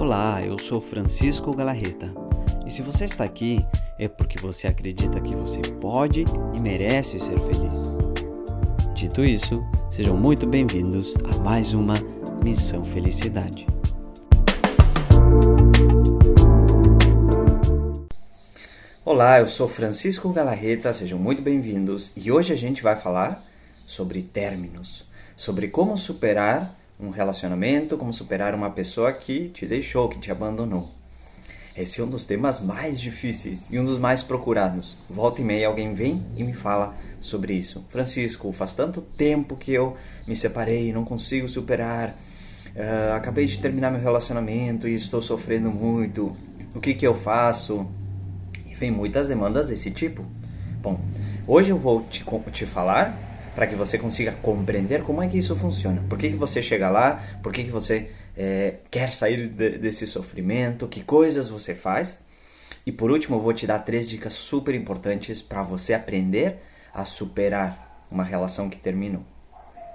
Olá, eu sou Francisco Galarreta. E se você está aqui, é porque você acredita que você pode e merece ser feliz. Dito isso, sejam muito bem-vindos a mais uma Missão Felicidade. Olá, eu sou Francisco Galarreta, sejam muito bem-vindos e hoje a gente vai falar sobre términos, sobre como superar um relacionamento, como superar uma pessoa que te deixou, que te abandonou. Esse é um dos temas mais difíceis e um dos mais procurados. Volta e meia alguém vem e me fala sobre isso. Francisco, faz tanto tempo que eu me separei, não consigo superar. Uh, acabei de terminar meu relacionamento e estou sofrendo muito. O que, que eu faço? E vem muitas demandas desse tipo. Bom, hoje eu vou te, te falar para que você consiga compreender como é que isso funciona. Por que, que você chega lá? Por que, que você é, quer sair de, desse sofrimento? Que coisas você faz? E por último, eu vou te dar três dicas super importantes para você aprender a superar uma relação que terminou.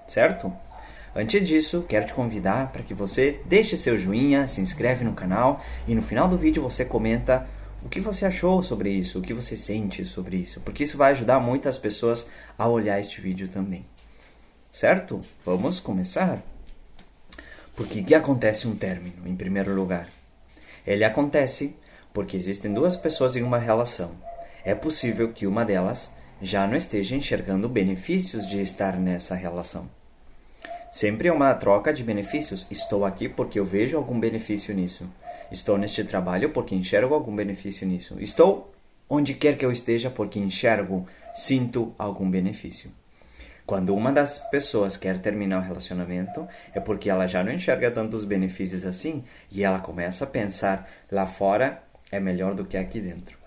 Certo? Antes disso, quero te convidar para que você deixe seu joinha, se inscreve no canal e no final do vídeo você comenta o que você achou sobre isso, o que você sente sobre isso, porque isso vai ajudar muitas pessoas a olhar este vídeo também. Certo? Vamos começar? Porque que acontece um término, em primeiro lugar? Ele acontece porque existem duas pessoas em uma relação. É possível que uma delas já não esteja enxergando benefícios de estar nessa relação. Sempre é uma troca de benefícios. Estou aqui porque eu vejo algum benefício nisso. Estou neste trabalho porque enxergo algum benefício nisso. Estou onde quer que eu esteja porque enxergo, sinto algum benefício. Quando uma das pessoas quer terminar o relacionamento, é porque ela já não enxerga tantos benefícios assim e ela começa a pensar lá fora é melhor do que aqui dentro.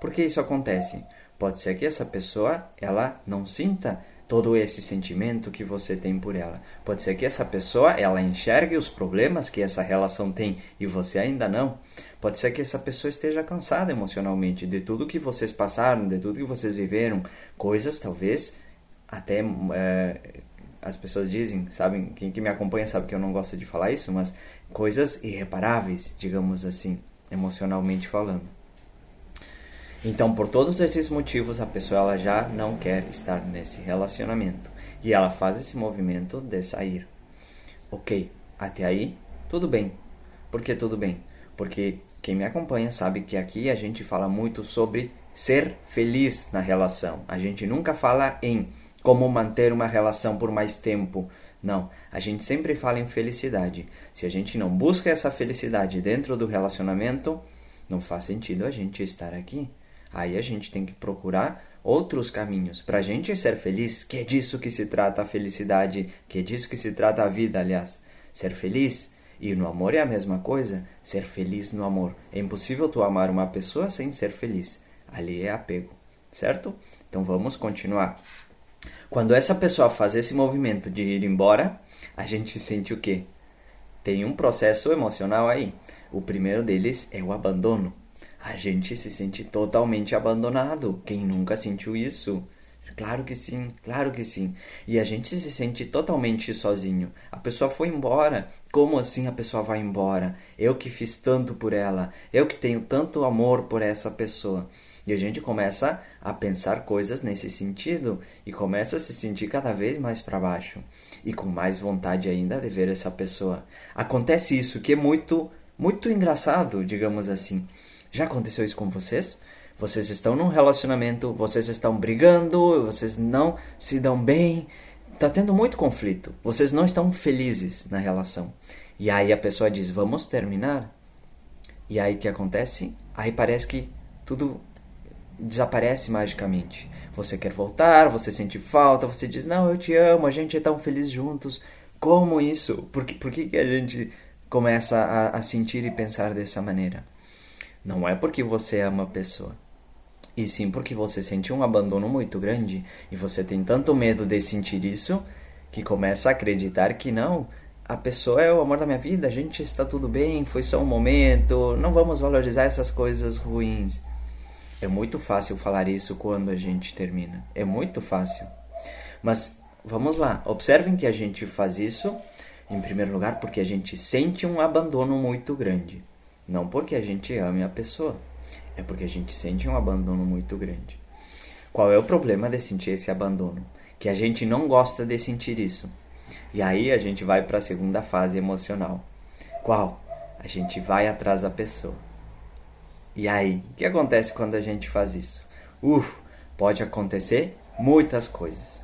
Por que isso acontece? Pode ser que essa pessoa ela não sinta todo esse sentimento que você tem por ela. Pode ser que essa pessoa ela enxergue os problemas que essa relação tem e você ainda não. Pode ser que essa pessoa esteja cansada emocionalmente de tudo que vocês passaram, de tudo que vocês viveram, coisas talvez até é, as pessoas dizem, sabem, quem que me acompanha sabe que eu não gosto de falar isso, mas coisas irreparáveis, digamos assim, emocionalmente falando. Então, por todos esses motivos, a pessoa ela já não quer estar nesse relacionamento e ela faz esse movimento de sair. Ok, até aí tudo bem. Por que tudo bem? Porque quem me acompanha sabe que aqui a gente fala muito sobre ser feliz na relação. A gente nunca fala em como manter uma relação por mais tempo. Não, a gente sempre fala em felicidade. Se a gente não busca essa felicidade dentro do relacionamento, não faz sentido a gente estar aqui. Aí a gente tem que procurar outros caminhos para a gente ser feliz, que é disso que se trata a felicidade, que é disso que se trata a vida, aliás. Ser feliz. E no amor é a mesma coisa, ser feliz no amor. É impossível tu amar uma pessoa sem ser feliz. Ali é apego, certo? Então vamos continuar. Quando essa pessoa faz esse movimento de ir embora, a gente sente o quê? Tem um processo emocional aí. O primeiro deles é o abandono a gente se sente totalmente abandonado. Quem nunca sentiu isso? Claro que sim, claro que sim. E a gente se sente totalmente sozinho. A pessoa foi embora. Como assim a pessoa vai embora? Eu que fiz tanto por ela, eu que tenho tanto amor por essa pessoa. E a gente começa a pensar coisas nesse sentido e começa a se sentir cada vez mais para baixo e com mais vontade ainda de ver essa pessoa. Acontece isso que é muito muito engraçado, digamos assim. Já aconteceu isso com vocês? Vocês estão num relacionamento, vocês estão brigando, vocês não se dão bem, tá tendo muito conflito. Vocês não estão felizes na relação. E aí a pessoa diz: "Vamos terminar". E aí o que acontece? Aí parece que tudo desaparece magicamente. Você quer voltar, você sente falta, você diz: "Não, eu te amo, a gente é tão feliz juntos". Como isso? Por que, por que a gente começa a, a sentir e pensar dessa maneira? Não é porque você ama a pessoa, e sim porque você sente um abandono muito grande e você tem tanto medo de sentir isso que começa a acreditar que não, a pessoa é o amor da minha vida, a gente está tudo bem, foi só um momento, não vamos valorizar essas coisas ruins. É muito fácil falar isso quando a gente termina. É muito fácil. Mas vamos lá, observem que a gente faz isso Em primeiro lugar, porque a gente sente um abandono muito grande. Não porque a gente ame a pessoa, é porque a gente sente um abandono muito grande. Qual é o problema de sentir esse abandono? Que a gente não gosta de sentir isso. E aí a gente vai para a segunda fase emocional. Qual? A gente vai atrás da pessoa. E aí, o que acontece quando a gente faz isso? Uf, pode acontecer muitas coisas.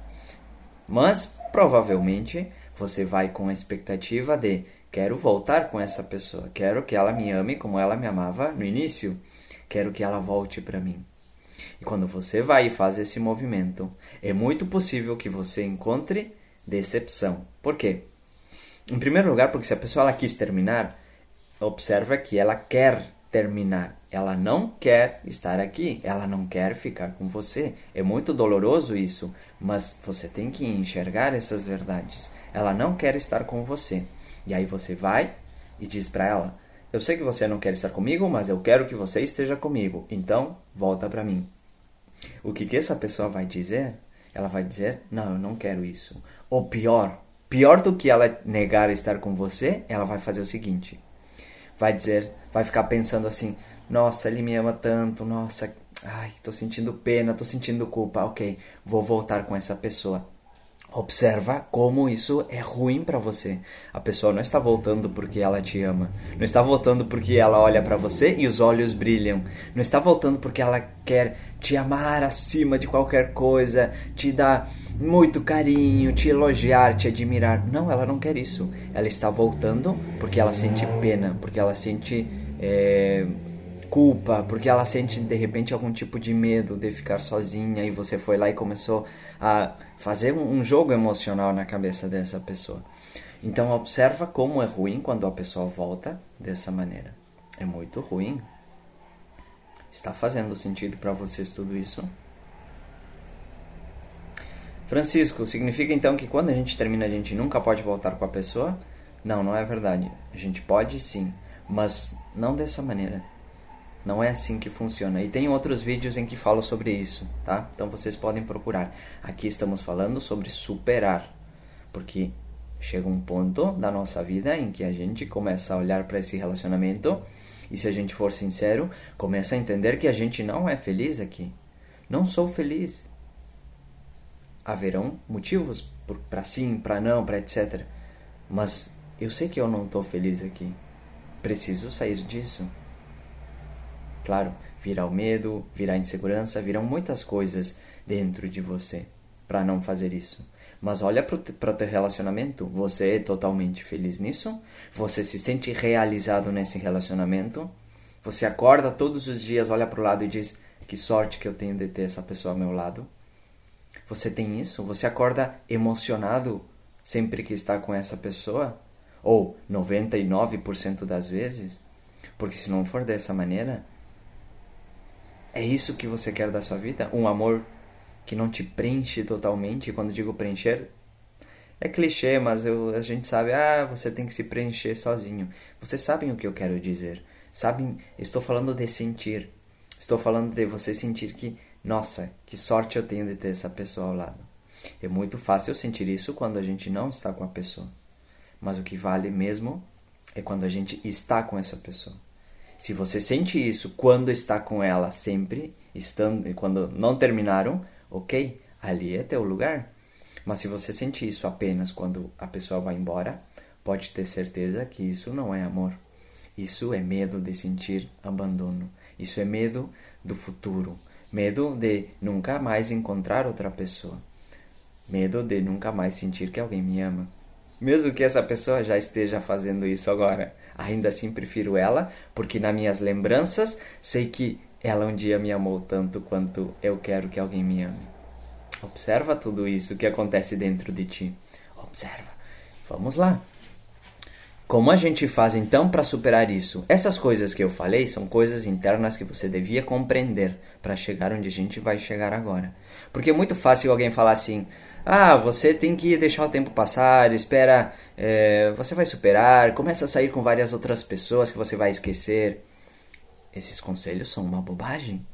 Mas provavelmente você vai com a expectativa de quero voltar com essa pessoa, quero que ela me ame como ela me amava no início, quero que ela volte para mim. E quando você vai e faz esse movimento, é muito possível que você encontre decepção. Por quê? Em primeiro lugar, porque se a pessoa ela quis terminar, observa que ela quer terminar. Ela não quer estar aqui, ela não quer ficar com você. É muito doloroso isso, mas você tem que enxergar essas verdades. Ela não quer estar com você. E aí você vai e diz para ela: Eu sei que você não quer estar comigo, mas eu quero que você esteja comigo. Então, volta para mim. O que, que essa pessoa vai dizer? Ela vai dizer: Não, eu não quero isso. Ou pior, pior do que ela negar estar com você, ela vai fazer o seguinte: vai dizer, vai ficar pensando assim: Nossa, ele me ama tanto, nossa, ai, tô sentindo pena, tô sentindo culpa, ok, vou voltar com essa pessoa. Observa como isso é ruim para você. A pessoa não está voltando porque ela te ama. Não está voltando porque ela olha para você e os olhos brilham. Não está voltando porque ela quer te amar acima de qualquer coisa, te dar muito carinho, te elogiar, te admirar. Não, ela não quer isso. Ela está voltando porque ela sente pena, porque ela sente é, culpa, porque ela sente de repente algum tipo de medo de ficar sozinha e você foi lá e começou a fazer um jogo emocional na cabeça dessa pessoa. Então observa como é ruim quando a pessoa volta dessa maneira. É muito ruim. Está fazendo sentido para vocês tudo isso? Francisco, significa então que quando a gente termina a gente nunca pode voltar com a pessoa? Não, não é verdade. A gente pode sim, mas não dessa maneira. Não é assim que funciona. E tem outros vídeos em que falo sobre isso, tá? Então vocês podem procurar. Aqui estamos falando sobre superar. Porque chega um ponto da nossa vida em que a gente começa a olhar para esse relacionamento e se a gente for sincero, começa a entender que a gente não é feliz aqui. Não sou feliz. Haverão motivos para sim, para não, para etc. Mas eu sei que eu não estou feliz aqui. Preciso sair disso. Claro, virá o medo, virá a insegurança, virão muitas coisas dentro de você para não fazer isso. Mas olha para o teu relacionamento. Você é totalmente feliz nisso? Você se sente realizado nesse relacionamento? Você acorda todos os dias, olha para o lado e diz: Que sorte que eu tenho de ter essa pessoa ao meu lado? Você tem isso? Você acorda emocionado sempre que está com essa pessoa? Ou 99% das vezes? Porque se não for dessa maneira, é isso que você quer da sua vida? Um amor que não te preenche totalmente? Quando digo preencher, é clichê, mas eu, a gente sabe, ah, você tem que se preencher sozinho. Vocês sabem o que eu quero dizer. Sabem, estou falando de sentir. Estou falando de você sentir que, nossa, que sorte eu tenho de ter essa pessoa ao lado. É muito fácil sentir isso quando a gente não está com a pessoa. Mas o que vale mesmo é quando a gente está com essa pessoa. Se você sente isso quando está com ela sempre, estando quando não terminaram, ok, ali é teu lugar. Mas se você sente isso apenas quando a pessoa vai embora, pode ter certeza que isso não é amor. Isso é medo de sentir abandono. Isso é medo do futuro. Medo de nunca mais encontrar outra pessoa. Medo de nunca mais sentir que alguém me ama. Mesmo que essa pessoa já esteja fazendo isso agora. Ainda assim prefiro ela, porque nas minhas lembranças sei que ela um dia me amou tanto quanto eu quero que alguém me ame. Observa tudo isso que acontece dentro de ti. Observa. Vamos lá. Como a gente faz então para superar isso? Essas coisas que eu falei são coisas internas que você devia compreender para chegar onde a gente vai chegar agora. Porque é muito fácil alguém falar assim: ah, você tem que deixar o tempo passar, espera, é, você vai superar, começa a sair com várias outras pessoas que você vai esquecer. Esses conselhos são uma bobagem.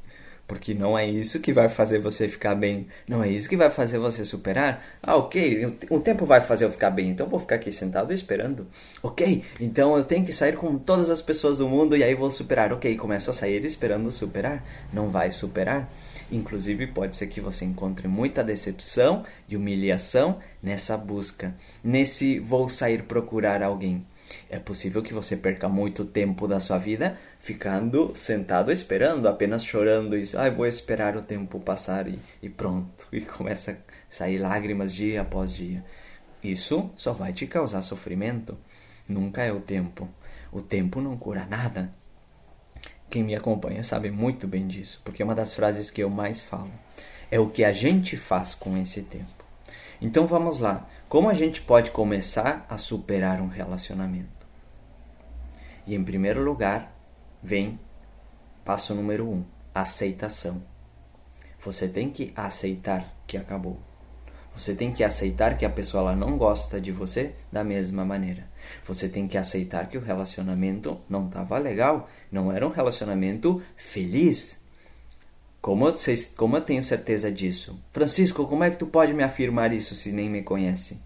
Porque não é isso que vai fazer você ficar bem. Não é isso que vai fazer você superar. Ah, ok, o tempo vai fazer eu ficar bem, então vou ficar aqui sentado esperando. Ok, então eu tenho que sair com todas as pessoas do mundo e aí vou superar. Ok, começa a sair esperando superar. Não vai superar. Inclusive, pode ser que você encontre muita decepção e humilhação nessa busca, nesse vou sair procurar alguém. É possível que você perca muito tempo da sua vida ficando sentado esperando, apenas chorando e ah, vou esperar o tempo passar e, e pronto. E começa a sair lágrimas dia após dia. Isso só vai te causar sofrimento. Nunca é o tempo. O tempo não cura nada. Quem me acompanha sabe muito bem disso, porque é uma das frases que eu mais falo. É o que a gente faz com esse tempo. Então vamos lá. Como a gente pode começar a superar um relacionamento? E em primeiro lugar, vem passo número um: aceitação. Você tem que aceitar que acabou. Você tem que aceitar que a pessoa ela não gosta de você da mesma maneira. Você tem que aceitar que o relacionamento não estava legal, não era um relacionamento feliz. Como eu, como eu tenho certeza disso? Francisco, como é que tu pode me afirmar isso se nem me conhece?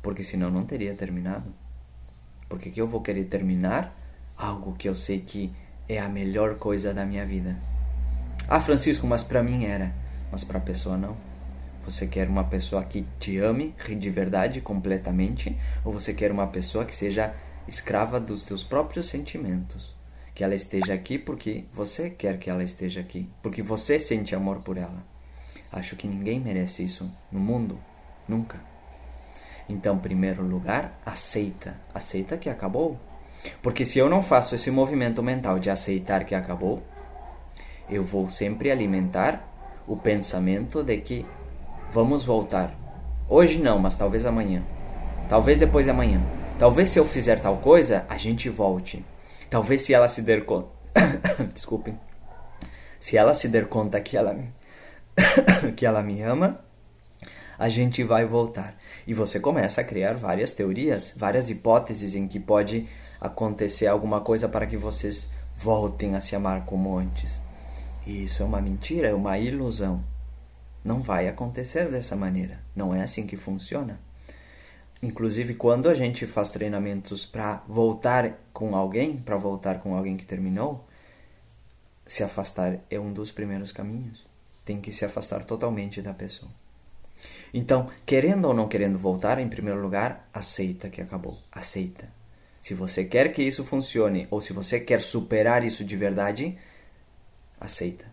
Porque senão não teria terminado. Por que, eu vou querer terminar algo que eu sei que é a melhor coisa da minha vida? Ah, Francisco, mas para mim era, mas para a pessoa não. Você quer uma pessoa que te ame de verdade, completamente, ou você quer uma pessoa que seja escrava dos seus próprios sentimentos? que ela esteja aqui porque você quer que ela esteja aqui, porque você sente amor por ela. Acho que ninguém merece isso no mundo, nunca. Então, primeiro lugar, aceita, aceita que acabou. Porque se eu não faço esse movimento mental de aceitar que acabou, eu vou sempre alimentar o pensamento de que vamos voltar. Hoje não, mas talvez amanhã. Talvez depois de amanhã. Talvez se eu fizer tal coisa, a gente volte. Talvez se ela se der conta. Desculpem. Se ela se der conta que ela, que ela me ama, a gente vai voltar. E você começa a criar várias teorias, várias hipóteses em que pode acontecer alguma coisa para que vocês voltem a se amar como antes. E isso é uma mentira, é uma ilusão. Não vai acontecer dessa maneira. Não é assim que funciona. Inclusive, quando a gente faz treinamentos para voltar com alguém, para voltar com alguém que terminou, se afastar é um dos primeiros caminhos. Tem que se afastar totalmente da pessoa. Então, querendo ou não querendo voltar, em primeiro lugar, aceita que acabou. Aceita. Se você quer que isso funcione ou se você quer superar isso de verdade, aceita.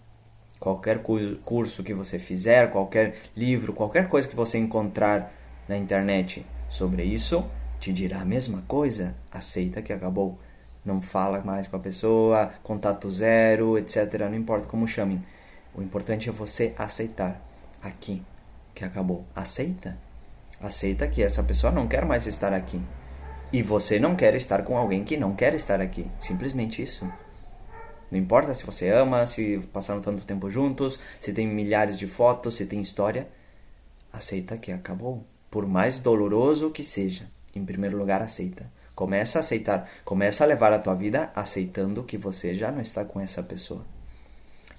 Qualquer curso que você fizer, qualquer livro, qualquer coisa que você encontrar na internet sobre isso, te dirá a mesma coisa. Aceita que acabou. Não fala mais com a pessoa, contato zero, etc. Não importa como chamem. O importante é você aceitar aqui que acabou. Aceita. Aceita que essa pessoa não quer mais estar aqui. E você não quer estar com alguém que não quer estar aqui. Simplesmente isso. Não importa se você ama, se passaram tanto tempo juntos, se tem milhares de fotos, se tem história. Aceita que acabou por mais doloroso que seja, em primeiro lugar aceita. Começa a aceitar, começa a levar a tua vida aceitando que você já não está com essa pessoa.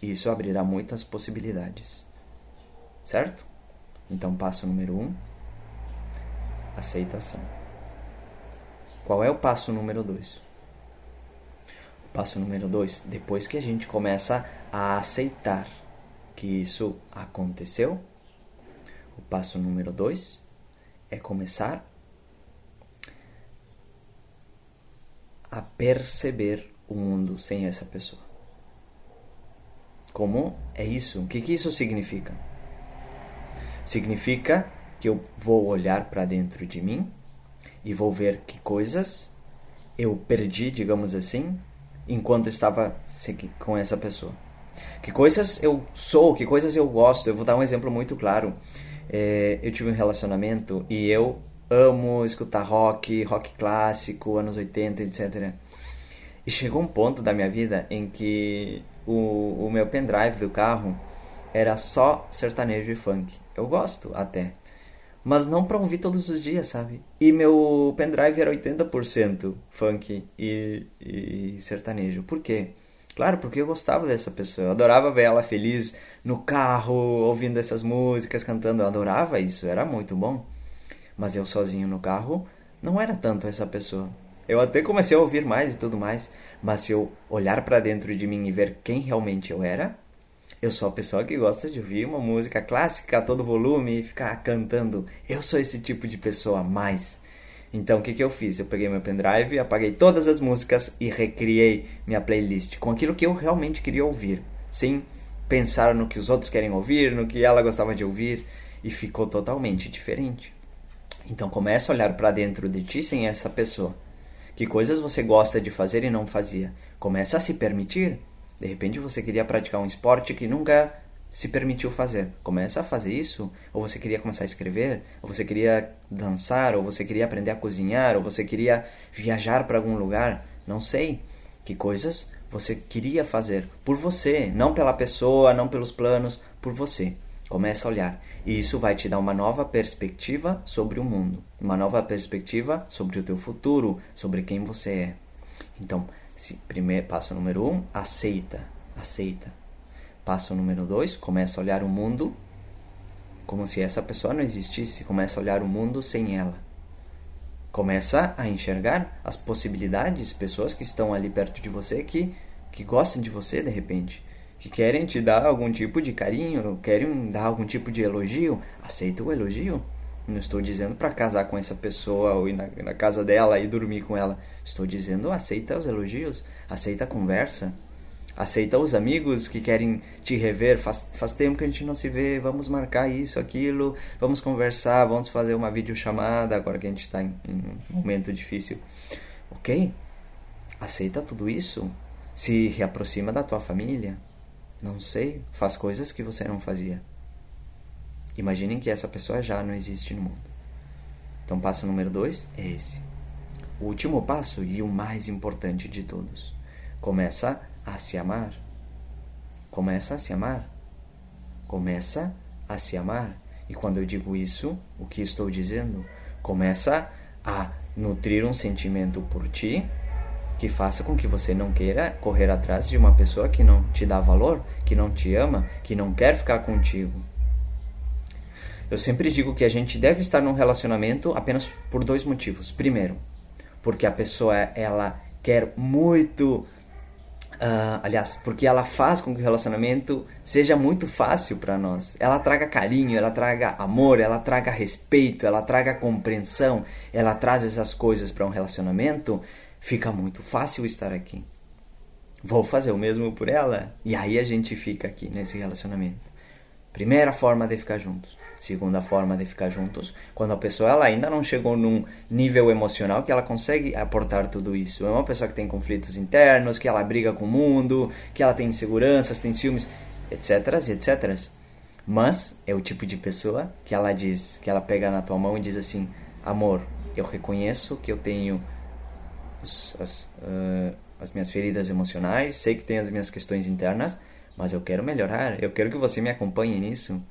E isso abrirá muitas possibilidades. Certo? Então, passo número um: aceitação. Qual é o passo número dois? O passo número dois, depois que a gente começa a aceitar que isso aconteceu, o passo número dois é começar a perceber o mundo sem essa pessoa. Como é isso? O que, que isso significa? Significa que eu vou olhar para dentro de mim e vou ver que coisas eu perdi, digamos assim, enquanto estava com essa pessoa. Que coisas eu sou, que coisas eu gosto. Eu vou dar um exemplo muito claro é, eu tive um relacionamento e eu amo escutar rock, rock clássico, anos 80, etc. E chegou um ponto da minha vida em que o, o meu pendrive do carro era só sertanejo e funk. Eu gosto até. Mas não pra ouvir todos os dias, sabe? E meu pendrive era 80% funk e, e sertanejo. Por quê? Claro, porque eu gostava dessa pessoa. Eu adorava ver ela feliz no carro, ouvindo essas músicas, cantando. Eu adorava isso, era muito bom. Mas eu sozinho no carro não era tanto essa pessoa. Eu até comecei a ouvir mais e tudo mais, mas se eu olhar para dentro de mim e ver quem realmente eu era, eu sou a pessoa que gosta de ouvir uma música clássica a todo volume e ficar cantando. Eu sou esse tipo de pessoa mais. Então o que, que eu fiz? Eu peguei meu pendrive, apaguei todas as músicas e recriei minha playlist com aquilo que eu realmente queria ouvir, sem pensar no que os outros querem ouvir, no que ela gostava de ouvir, e ficou totalmente diferente. Então começa a olhar para dentro de ti sem essa pessoa. Que coisas você gosta de fazer e não fazia? Começa a se permitir. De repente você queria praticar um esporte que nunca se permitiu fazer. Começa a fazer isso, ou você queria começar a escrever, ou você queria dançar, ou você queria aprender a cozinhar, ou você queria viajar para algum lugar, não sei. Que coisas você queria fazer por você, não pela pessoa, não pelos planos, por você. Começa a olhar. E isso vai te dar uma nova perspectiva sobre o mundo, uma nova perspectiva sobre o teu futuro, sobre quem você é. Então, primeiro passo número um, aceita, aceita Passo número dois, começa a olhar o mundo como se essa pessoa não existisse. Começa a olhar o mundo sem ela. Começa a enxergar as possibilidades, pessoas que estão ali perto de você que, que gostam de você de repente, que querem te dar algum tipo de carinho, querem dar algum tipo de elogio. Aceita o elogio. Não estou dizendo para casar com essa pessoa ou ir na, na casa dela e dormir com ela. Estou dizendo aceita os elogios, aceita a conversa aceita os amigos que querem te rever. Faz, faz tempo que a gente não se vê, vamos marcar isso, aquilo, vamos conversar, vamos fazer uma videochamada agora que a gente está em, em um momento difícil. Ok? Aceita tudo isso. Se reaproxima da tua família. Não sei, faz coisas que você não fazia. Imaginem que essa pessoa já não existe no mundo. Então, passo número dois é esse. O último passo e o mais importante de todos. Começa a se amar. Começa a se amar. Começa a se amar. E quando eu digo isso, o que estou dizendo? Começa a nutrir um sentimento por ti que faça com que você não queira correr atrás de uma pessoa que não te dá valor, que não te ama, que não quer ficar contigo. Eu sempre digo que a gente deve estar num relacionamento apenas por dois motivos. Primeiro, porque a pessoa ela quer muito Uh, aliás, porque ela faz com que o relacionamento seja muito fácil para nós. Ela traga carinho, ela traga amor, ela traga respeito, ela traga compreensão, ela traz essas coisas para um relacionamento, fica muito fácil estar aqui. Vou fazer o mesmo por ela e aí a gente fica aqui nesse relacionamento. Primeira forma de ficar juntos. Segunda forma de ficar juntos, quando a pessoa ela ainda não chegou num nível emocional que ela consegue aportar tudo isso. É uma pessoa que tem conflitos internos, que ela briga com o mundo, que ela tem inseguranças, tem ciúmes, etc, etc. Mas é o tipo de pessoa que ela diz, que ela pega na tua mão e diz assim: "Amor, eu reconheço que eu tenho as, as, uh, as minhas feridas emocionais, sei que tenho as minhas questões internas, mas eu quero melhorar, eu quero que você me acompanhe nisso.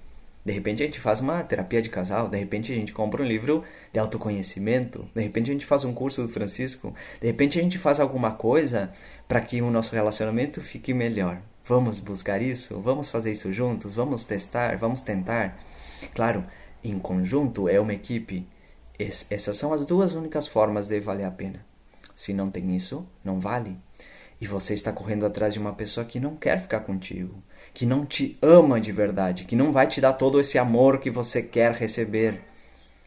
De repente a gente faz uma terapia de casal, de repente a gente compra um livro de autoconhecimento, de repente a gente faz um curso do Francisco, de repente a gente faz alguma coisa para que o nosso relacionamento fique melhor. Vamos buscar isso? Vamos fazer isso juntos? Vamos testar? Vamos tentar? Claro, em conjunto é uma equipe. essas são as duas únicas formas de valer a pena. Se não tem isso, não vale. E você está correndo atrás de uma pessoa que não quer ficar contigo, que não te ama de verdade, que não vai te dar todo esse amor que você quer receber,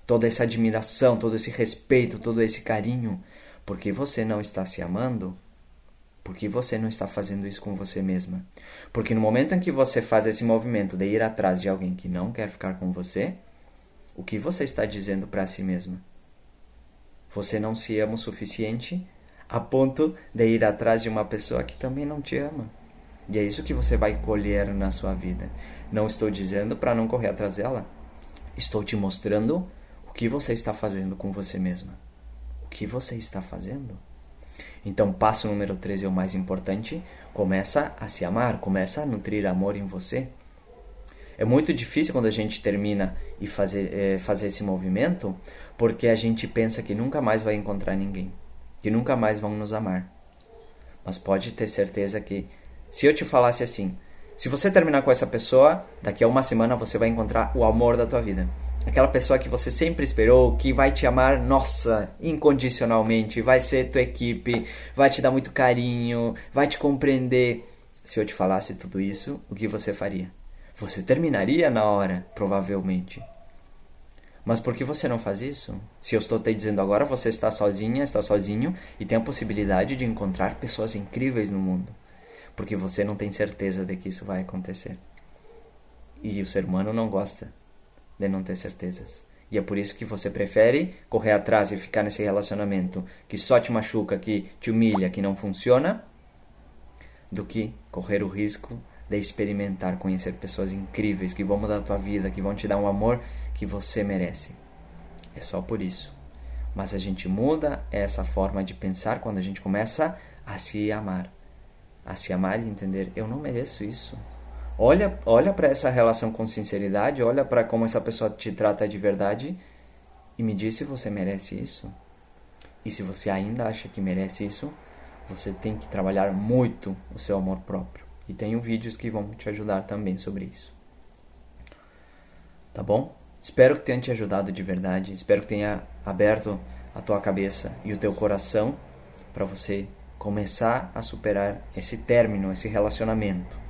toda essa admiração, todo esse respeito, todo esse carinho, porque você não está se amando, porque você não está fazendo isso com você mesma. Porque no momento em que você faz esse movimento de ir atrás de alguém que não quer ficar com você, o que você está dizendo para si mesma? Você não se ama o suficiente a ponto de ir atrás de uma pessoa que também não te ama. E é isso que você vai colher na sua vida. Não estou dizendo para não correr atrás dela. Estou te mostrando o que você está fazendo com você mesma. O que você está fazendo? Então, passo número 13 é o mais importante. Começa a se amar, começa a nutrir amor em você. É muito difícil quando a gente termina e fazer, é, fazer esse movimento, porque a gente pensa que nunca mais vai encontrar ninguém que nunca mais vão nos amar. Mas pode ter certeza que Se eu te falasse assim, se você terminar com essa pessoa, daqui a uma semana você vai encontrar o amor da tua vida. Aquela pessoa que você sempre esperou, que vai te amar, nossa, incondicionalmente, vai ser tua equipe, vai te dar muito carinho, vai te compreender. Se eu te falasse tudo isso, o que você faria? Você terminaria na hora, provavelmente. Mas por que você não faz isso? Se eu estou te dizendo agora, você está sozinha, está sozinho e tem a possibilidade de encontrar pessoas incríveis no mundo. Porque você não tem certeza de que isso vai acontecer. E o ser humano não gosta de não ter certezas. E é por isso que você prefere correr atrás e ficar nesse relacionamento que só te machuca, que te humilha, que não funciona, do que correr o risco de experimentar, conhecer pessoas incríveis que vão mudar a tua vida, que vão te dar um amor que você merece. É só por isso. Mas a gente muda essa forma de pensar quando a gente começa a se amar. A se amar e entender, eu não mereço isso. Olha, olha para essa relação com sinceridade, olha para como essa pessoa te trata de verdade e me diz se você merece isso. E se você ainda acha que merece isso, você tem que trabalhar muito o seu amor próprio. E tenho vídeos que vão te ajudar também sobre isso. Tá bom? Espero que tenha te ajudado de verdade. Espero que tenha aberto a tua cabeça e o teu coração para você começar a superar esse término, esse relacionamento.